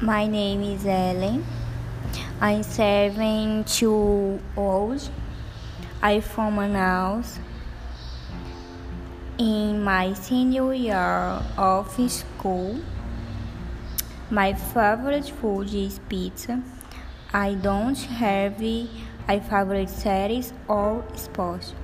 My name is Ellen. I'm seven two old. I'm from Manaus. In my senior year of school, my favorite food is pizza. I don't have a favorite series or sport.